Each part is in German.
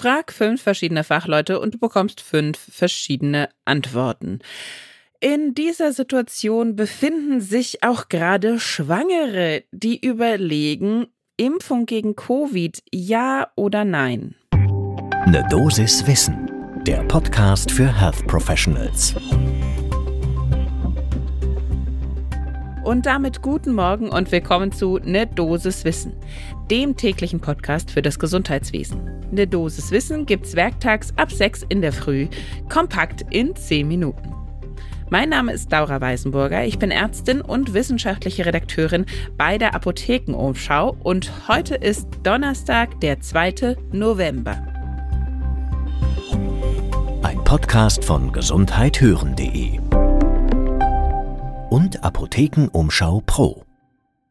Frag fünf verschiedene Fachleute und du bekommst fünf verschiedene Antworten. In dieser Situation befinden sich auch gerade Schwangere, die überlegen, Impfung gegen Covid, ja oder nein. Ne Dosis Wissen, der Podcast für Health Professionals. Und damit guten Morgen und willkommen zu Ne Dosis Wissen, dem täglichen Podcast für das Gesundheitswesen. Ne Dosis Wissen gibt's werktags ab 6 in der Früh, kompakt in 10 Minuten. Mein Name ist Laura Weisenburger, ich bin Ärztin und wissenschaftliche Redakteurin bei der Apothekenumschau und heute ist Donnerstag, der 2. November. Ein Podcast von gesundheithören.de und Apothekenumschau Pro.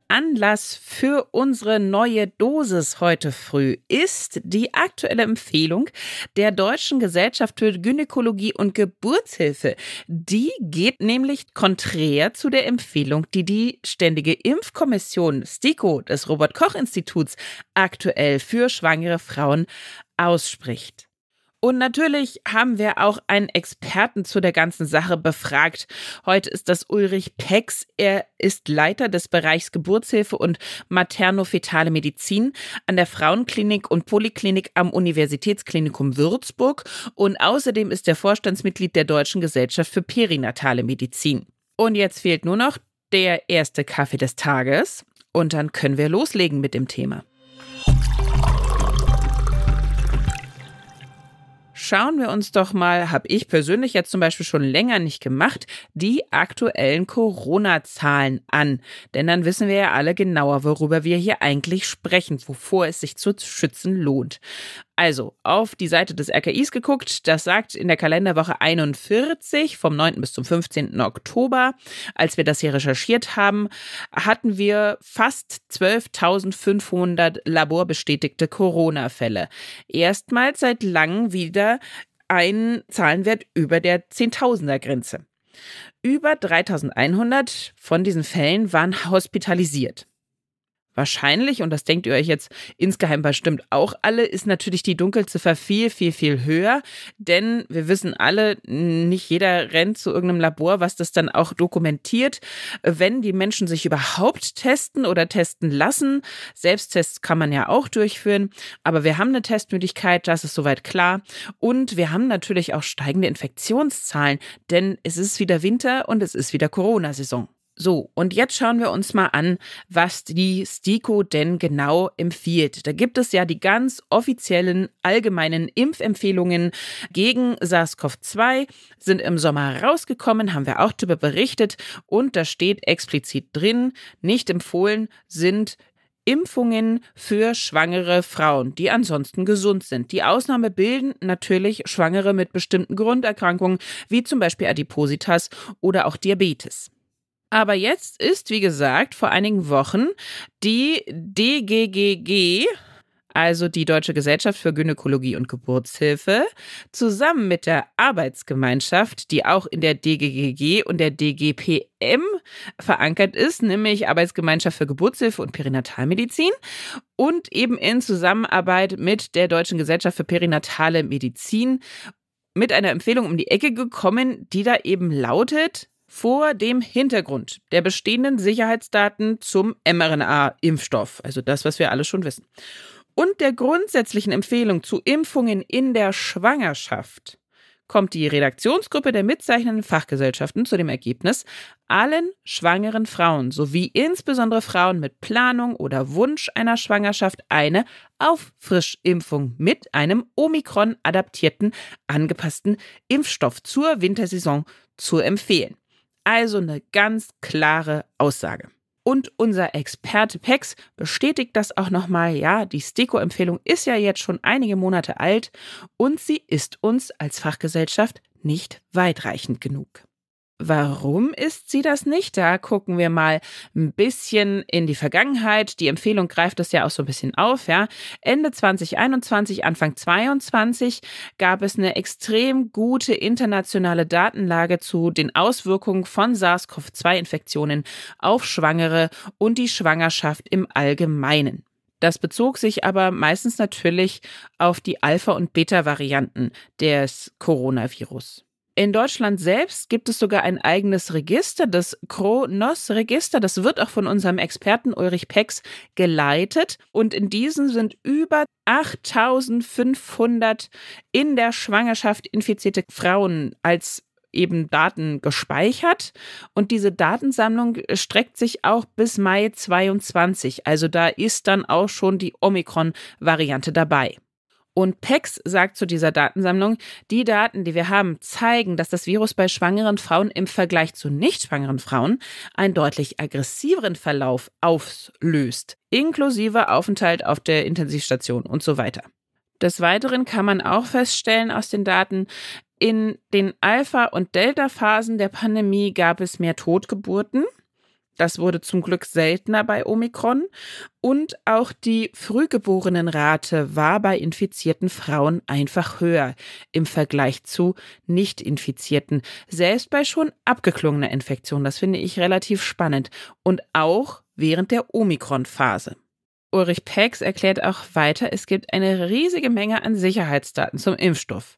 Anlass für unsere neue Dosis heute früh ist die aktuelle Empfehlung der Deutschen Gesellschaft für Gynäkologie und Geburtshilfe. Die geht nämlich konträr zu der Empfehlung, die die Ständige Impfkommission STIKO des Robert Koch Instituts aktuell für schwangere Frauen ausspricht. Und natürlich haben wir auch einen Experten zu der ganzen Sache befragt. Heute ist das Ulrich Pex. Er ist Leiter des Bereichs Geburtshilfe und maternofetale Medizin an der Frauenklinik und Poliklinik am Universitätsklinikum Würzburg. Und außerdem ist er Vorstandsmitglied der Deutschen Gesellschaft für perinatale Medizin. Und jetzt fehlt nur noch der erste Kaffee des Tages. Und dann können wir loslegen mit dem Thema. Schauen wir uns doch mal, habe ich persönlich jetzt zum Beispiel schon länger nicht gemacht, die aktuellen Corona-Zahlen an. Denn dann wissen wir ja alle genauer, worüber wir hier eigentlich sprechen, wovor es sich zu schützen lohnt. Also, auf die Seite des RKIs geguckt, das sagt in der Kalenderwoche 41 vom 9. bis zum 15. Oktober, als wir das hier recherchiert haben, hatten wir fast 12.500 laborbestätigte Corona-Fälle. Erstmals seit langem wieder ein Zahlenwert über der Zehntausender-Grenze. Über 3100 von diesen Fällen waren hospitalisiert. Wahrscheinlich, und das denkt ihr euch jetzt insgeheim bestimmt auch alle, ist natürlich die Dunkelziffer viel, viel, viel höher. Denn wir wissen alle, nicht jeder rennt zu irgendeinem Labor, was das dann auch dokumentiert. Wenn die Menschen sich überhaupt testen oder testen lassen, Selbsttests kann man ja auch durchführen, aber wir haben eine Testmöglichkeit, das ist soweit klar. Und wir haben natürlich auch steigende Infektionszahlen, denn es ist wieder Winter und es ist wieder Corona-Saison. So, und jetzt schauen wir uns mal an, was die STIKO denn genau empfiehlt. Da gibt es ja die ganz offiziellen allgemeinen Impfempfehlungen gegen SARS-CoV-2, sind im Sommer rausgekommen, haben wir auch darüber berichtet und da steht explizit drin, nicht empfohlen sind Impfungen für schwangere Frauen, die ansonsten gesund sind. Die Ausnahme bilden natürlich Schwangere mit bestimmten Grunderkrankungen, wie zum Beispiel Adipositas oder auch Diabetes. Aber jetzt ist, wie gesagt, vor einigen Wochen die DGGG, also die Deutsche Gesellschaft für Gynäkologie und Geburtshilfe, zusammen mit der Arbeitsgemeinschaft, die auch in der DGGG und der DGPM verankert ist, nämlich Arbeitsgemeinschaft für Geburtshilfe und Perinatalmedizin und eben in Zusammenarbeit mit der Deutschen Gesellschaft für Perinatale Medizin mit einer Empfehlung um die Ecke gekommen, die da eben lautet, vor dem Hintergrund der bestehenden Sicherheitsdaten zum mRNA-Impfstoff, also das, was wir alle schon wissen, und der grundsätzlichen Empfehlung zu Impfungen in der Schwangerschaft, kommt die Redaktionsgruppe der mitzeichnenden Fachgesellschaften zu dem Ergebnis, allen schwangeren Frauen sowie insbesondere Frauen mit Planung oder Wunsch einer Schwangerschaft eine Auffrischimpfung mit einem Omikron-adaptierten, angepassten Impfstoff zur Wintersaison zu empfehlen. Also eine ganz klare Aussage. Und unser Experte Pex bestätigt das auch nochmal. Ja, die STIKO-Empfehlung ist ja jetzt schon einige Monate alt und sie ist uns als Fachgesellschaft nicht weitreichend genug. Warum ist sie das nicht? Da gucken wir mal ein bisschen in die Vergangenheit. Die Empfehlung greift das ja auch so ein bisschen auf. Ja. Ende 2021, Anfang 2022 gab es eine extrem gute internationale Datenlage zu den Auswirkungen von SARS-CoV-2-Infektionen auf Schwangere und die Schwangerschaft im Allgemeinen. Das bezog sich aber meistens natürlich auf die Alpha- und Beta-Varianten des Coronavirus. In Deutschland selbst gibt es sogar ein eigenes Register, das Kronos-Register. Das wird auch von unserem Experten Ulrich Pex geleitet. Und in diesem sind über 8500 in der Schwangerschaft infizierte Frauen als eben Daten gespeichert und diese Datensammlung streckt sich auch bis Mai 22. Also da ist dann auch schon die Omikron-Variante dabei. Und PEX sagt zu dieser Datensammlung, die Daten, die wir haben, zeigen, dass das Virus bei schwangeren Frauen im Vergleich zu nicht schwangeren Frauen einen deutlich aggressiveren Verlauf auslöst, inklusive Aufenthalt auf der Intensivstation und so weiter. Des Weiteren kann man auch feststellen aus den Daten, in den Alpha- und Delta-Phasen der Pandemie gab es mehr Totgeburten. Das wurde zum Glück seltener bei Omikron. Und auch die Frühgeborenenrate war bei infizierten Frauen einfach höher im Vergleich zu nicht infizierten. Selbst bei schon abgeklungener Infektion. Das finde ich relativ spannend. Und auch während der Omikron-Phase. Ulrich Pex erklärt auch weiter, es gibt eine riesige Menge an Sicherheitsdaten zum Impfstoff.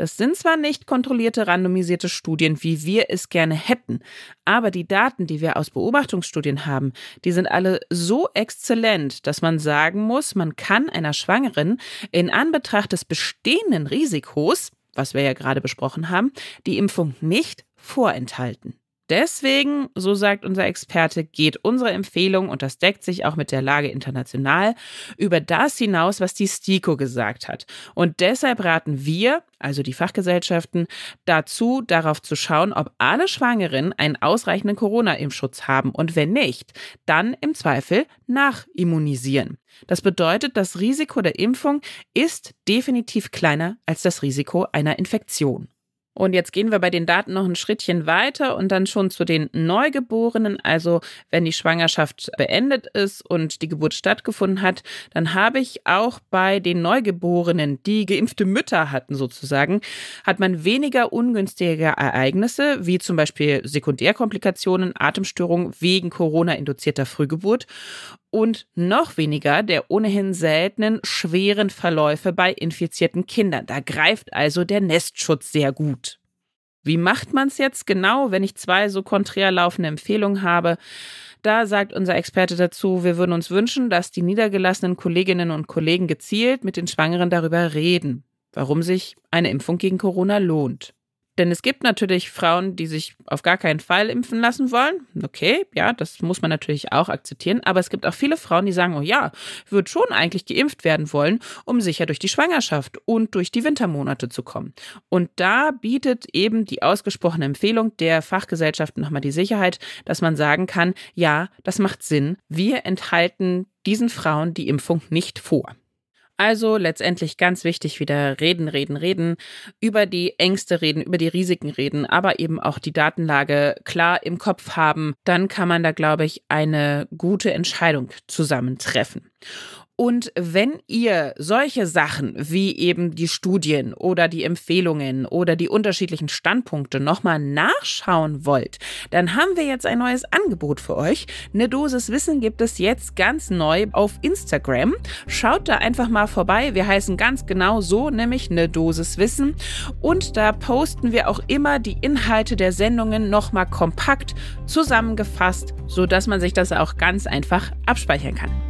Das sind zwar nicht kontrollierte randomisierte Studien, wie wir es gerne hätten, aber die Daten, die wir aus Beobachtungsstudien haben, die sind alle so exzellent, dass man sagen muss, man kann einer Schwangeren in Anbetracht des bestehenden Risikos, was wir ja gerade besprochen haben, die Impfung nicht vorenthalten. Deswegen, so sagt unser Experte, geht unsere Empfehlung, und das deckt sich auch mit der Lage international, über das hinaus, was die STIKO gesagt hat. Und deshalb raten wir, also die Fachgesellschaften, dazu, darauf zu schauen, ob alle Schwangeren einen ausreichenden Corona-Impfschutz haben und wenn nicht, dann im Zweifel nachimmunisieren. Das bedeutet, das Risiko der Impfung ist definitiv kleiner als das Risiko einer Infektion. Und jetzt gehen wir bei den Daten noch ein Schrittchen weiter und dann schon zu den Neugeborenen. Also wenn die Schwangerschaft beendet ist und die Geburt stattgefunden hat, dann habe ich auch bei den Neugeborenen, die geimpfte Mütter hatten sozusagen, hat man weniger ungünstige Ereignisse, wie zum Beispiel Sekundärkomplikationen, Atemstörungen wegen Corona-induzierter Frühgeburt und noch weniger der ohnehin seltenen schweren Verläufe bei infizierten Kindern. Da greift also der Nestschutz sehr gut. Wie macht man es jetzt genau, wenn ich zwei so konträr laufende Empfehlungen habe? Da sagt unser Experte dazu, wir würden uns wünschen, dass die niedergelassenen Kolleginnen und Kollegen gezielt mit den Schwangeren darüber reden, warum sich eine Impfung gegen Corona lohnt. Denn es gibt natürlich Frauen, die sich auf gar keinen Fall impfen lassen wollen. Okay, ja, das muss man natürlich auch akzeptieren. Aber es gibt auch viele Frauen, die sagen, oh ja, würde schon eigentlich geimpft werden wollen, um sicher durch die Schwangerschaft und durch die Wintermonate zu kommen. Und da bietet eben die ausgesprochene Empfehlung der Fachgesellschaften nochmal die Sicherheit, dass man sagen kann, ja, das macht Sinn. Wir enthalten diesen Frauen die Impfung nicht vor. Also letztendlich ganz wichtig wieder reden, reden, reden, über die Ängste reden, über die Risiken reden, aber eben auch die Datenlage klar im Kopf haben. Dann kann man da, glaube ich, eine gute Entscheidung zusammentreffen. Und wenn ihr solche Sachen wie eben die Studien oder die Empfehlungen oder die unterschiedlichen Standpunkte nochmal nachschauen wollt, dann haben wir jetzt ein neues Angebot für euch. Eine Dosis Wissen gibt es jetzt ganz neu auf Instagram. Schaut da einfach mal vorbei. Wir heißen ganz genau so, nämlich eine Dosis Wissen. Und da posten wir auch immer die Inhalte der Sendungen nochmal kompakt zusammengefasst, sodass man sich das auch ganz einfach abspeichern kann.